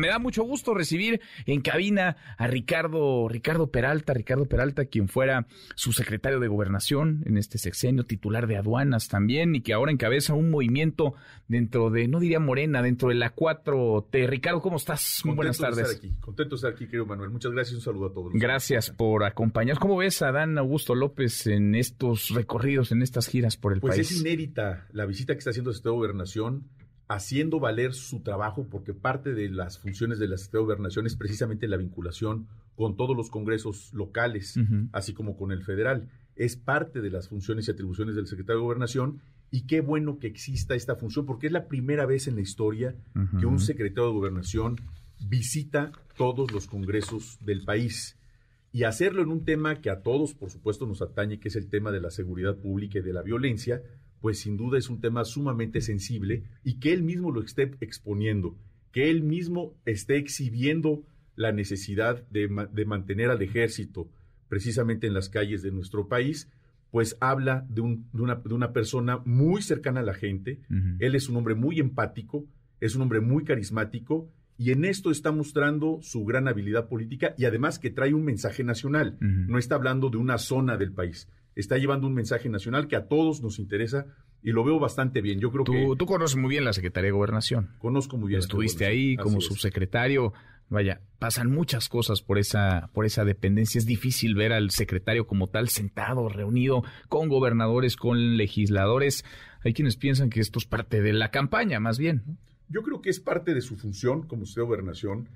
Me da mucho gusto recibir en cabina a Ricardo, Ricardo Peralta, Ricardo Peralta, quien fuera su secretario de gobernación en este sexenio, titular de aduanas también, y que ahora encabeza un movimiento dentro de, no diría Morena, dentro de la 4T. Ricardo, ¿cómo estás? Muy buenas tardes. De estar aquí. Contento de estar aquí, querido Manuel. Muchas gracias un saludo a todos. Gracias por acompañarnos. ¿Cómo ves a Dan Augusto López en estos recorridos, en estas giras por el pues país? Pues es inédita la visita que está haciendo de Gobernación haciendo valer su trabajo, porque parte de las funciones de la Secretaría de Gobernación es precisamente la vinculación con todos los congresos locales, así como con el federal. Es parte de las funciones y atribuciones del secretario de Gobernación y qué bueno que exista esta función, porque es la primera vez en la historia que un secretario de Gobernación visita todos los congresos del país. Y hacerlo en un tema que a todos, por supuesto, nos atañe, que es el tema de la seguridad pública y de la violencia, pues sin duda es un tema sumamente sensible y que él mismo lo esté exponiendo, que él mismo esté exhibiendo la necesidad de, mantener al ejército precisamente en las calles de nuestro país, pues habla de, una, persona muy cercana a la gente, él es un hombre muy empático, es un hombre muy carismático y en esto está mostrando su gran habilidad política y además que trae un mensaje nacional, no está hablando de una zona del país, está llevando un mensaje nacional que a todos nos interesa y lo veo bastante bien. Yo creo tú, que tú conoces muy bien la Secretaría de Gobernación. Conozco muy bien. Estuviste ahí como subsecretario. Vaya, pasan muchas cosas por esa por esa dependencia. Es difícil ver al secretario como tal sentado, reunido con gobernadores, con legisladores. Hay quienes piensan que esto es parte de la campaña, más bien. Yo creo que es parte de su función como secretario de Gobernación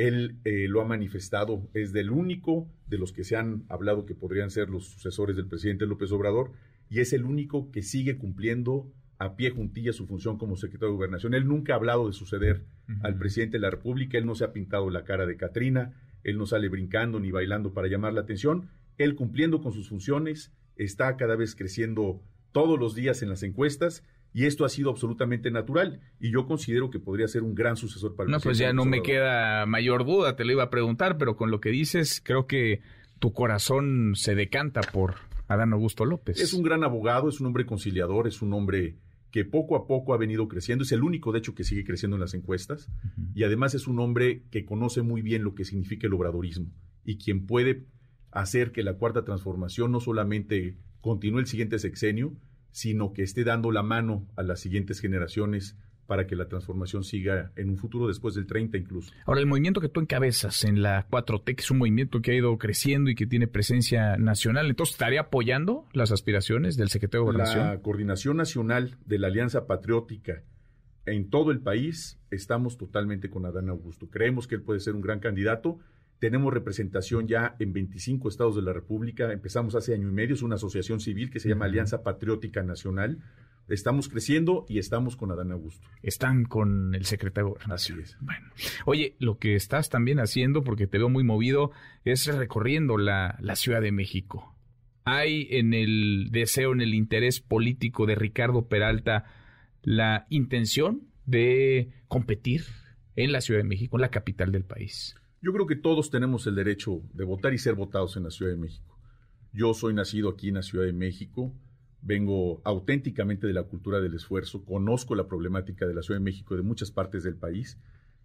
él eh, lo ha manifestado, es del único de los que se han hablado que podrían ser los sucesores del presidente López Obrador, y es el único que sigue cumpliendo a pie juntilla su función como secretario de Gobernación. Él nunca ha hablado de suceder al presidente de la República, él no se ha pintado la cara de Catrina, él no sale brincando ni bailando para llamar la atención, él cumpliendo con sus funciones, está cada vez creciendo todos los días en las encuestas y esto ha sido absolutamente natural y yo considero que podría ser un gran sucesor para el No, pues ya no me queda mayor duda, te lo iba a preguntar, pero con lo que dices, creo que tu corazón se decanta por Adán Augusto López. Es un gran abogado, es un hombre conciliador, es un hombre que poco a poco ha venido creciendo, es el único de hecho que sigue creciendo en las encuestas y además es un hombre que conoce muy bien lo que significa el obradorismo y quien puede hacer que la cuarta transformación no solamente continúe el siguiente sexenio, sino que esté dando la mano a las siguientes generaciones para que la transformación siga en un futuro después del 30 incluso. Ahora, el movimiento que tú encabezas en la 4T, que es un movimiento que ha ido creciendo y que tiene presencia nacional, entonces, ¿estaría apoyando las aspiraciones del secretario de Gobernación? La Coordinación Nacional de la Alianza Patriótica en todo el país, estamos totalmente con Adán Augusto. Creemos que él puede ser un gran candidato tenemos representación ya en 25 estados de la República. Empezamos hace año y medio, es una asociación civil que se llama Alianza Patriótica Nacional. Estamos creciendo y estamos con Adán Augusto. Están con el secretario de Así es. Bueno, oye, lo que estás también haciendo, porque te veo muy movido, es recorriendo la, la Ciudad de México. ¿Hay en el deseo, en el interés político de Ricardo Peralta la intención de competir en la Ciudad de México, en la capital del país? Yo creo que todos tenemos el derecho de votar y ser votados en la Ciudad de México. Yo soy nacido aquí en la Ciudad de México, vengo auténticamente de la cultura del esfuerzo, conozco la problemática de la Ciudad de México de muchas partes del país,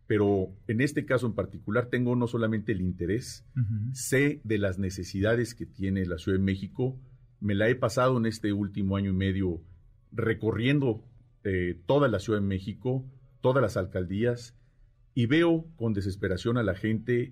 pero en este caso en particular tengo no solamente el interés, sé de las necesidades que tiene la Ciudad de México, me la he pasado en este último año y medio recorriendo eh, toda la Ciudad de México, todas las alcaldías, y veo con desesperación a la gente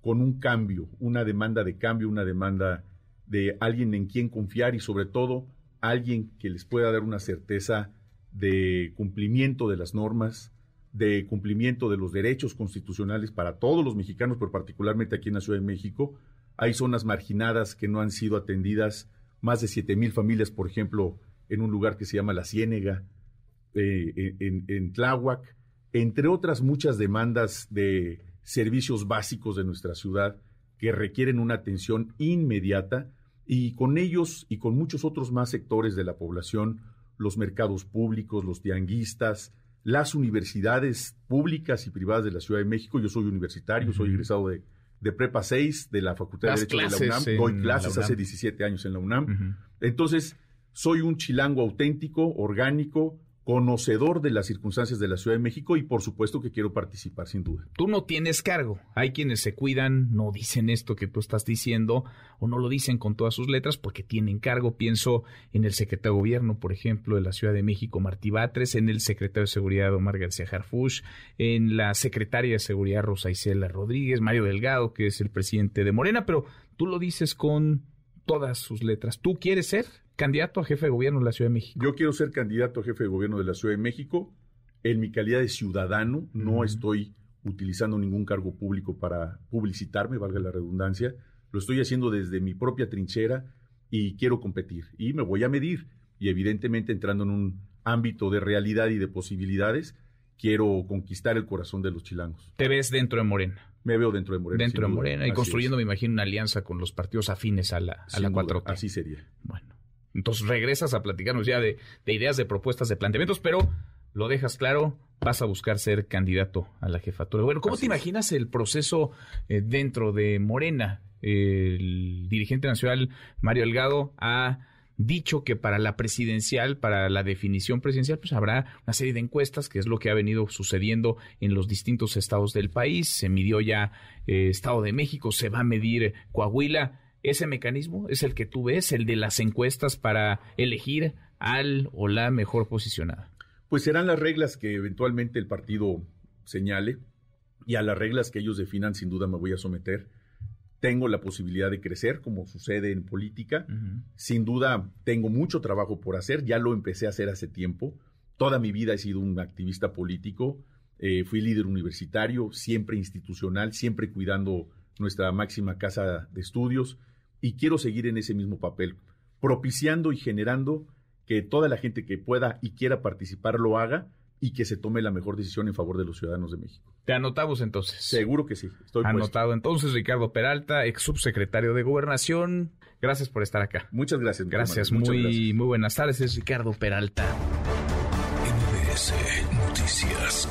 con un cambio, una demanda de cambio, una demanda de alguien en quien confiar y sobre todo alguien que les pueda dar una certeza de cumplimiento de las normas, de cumplimiento de los derechos constitucionales para todos los mexicanos, pero particularmente aquí en la Ciudad de México. Hay zonas marginadas que no han sido atendidas, más de siete mil familias, por ejemplo, en un lugar que se llama La Ciénega, eh, en, en Tláhuac, entre otras muchas demandas de servicios básicos de nuestra ciudad que requieren una atención inmediata y con ellos y con muchos otros más sectores de la población, los mercados públicos, los tianguistas, las universidades públicas y privadas de la Ciudad de México. Yo soy universitario, soy egresado de, de, Prepa 6 de la Facultad de Derecho de la UNAM. Doy clases hace 17 años en la UNAM. Entonces, soy un chilango auténtico, orgánico, conocedor de las circunstancias de la Ciudad de México y por supuesto que quiero participar sin duda. Tú no tienes cargo. Hay quienes se cuidan, no dicen esto que tú estás diciendo o no lo dicen con todas sus letras porque tienen cargo. Pienso en el secretario de Gobierno, por ejemplo, de la Ciudad de México, Martí Batres, en el secretario de Seguridad, Omar García Harfush, en la secretaria de Seguridad, Rosa Isela Rodríguez, Mario Delgado, que es el presidente de Morena, pero tú lo dices con todas sus letras. ¿Tú quieres ser candidato a jefe de gobierno de la Ciudad de México? Yo quiero ser candidato a jefe de gobierno de la Ciudad de México. En mi calidad de ciudadano, no estoy utilizando ningún cargo público para publicitarme, valga la redundancia. Lo estoy haciendo desde mi propia trinchera y quiero competir. Y me voy a medir. Y evidentemente entrando en un ámbito de realidad y de posibilidades, quiero conquistar el corazón de los chilangos. ¿Te ves dentro de Morena? Me veo dentro de Morena. Dentro de Morena y construyendo, me imagino, una alianza con los partidos afines a la, a la 4T. Así sería. Bueno. Entonces regresas a platicarnos ya de, ideas, de propuestas, de planteamientos, pero lo dejas claro, vas a buscar ser candidato a la jefatura. Bueno, ¿cómo te imaginas el proceso eh, dentro de Morena? El dirigente nacional Mario Delgado ha dicho que para la presidencial, para la definición presidencial, pues habrá una serie de encuestas, que es lo que ha venido sucediendo en los distintos estados del país. Se midió ya eh, Estado de México, se va a medir Coahuila ese mecanismo es el que tú ves, el de las encuestas para elegir al o la mejor posicionada. Pues serán las reglas que eventualmente el partido señale y a las reglas que ellos definan sin duda me voy a someter. Tengo la posibilidad de crecer, como sucede en política. Sin duda tengo mucho trabajo por hacer, ya lo empecé a hacer hace tiempo. Toda mi vida he sido un activista político, eh, fui líder universitario, siempre institucional, siempre cuidando nuestra máxima casa de estudios, y quiero seguir en ese mismo papel, propiciando y generando que toda la gente que pueda y quiera participar lo haga y que se tome la mejor decisión en favor de los ciudadanos de México. Te anotamos entonces. Seguro que sí. Estoy Anotado entonces, Ricardo Peralta, ex subsecretario de Gobernación. Gracias por estar acá. Muchas gracias. Gracias, muy, muy buenas tardes. Es Ricardo Peralta. Noticias.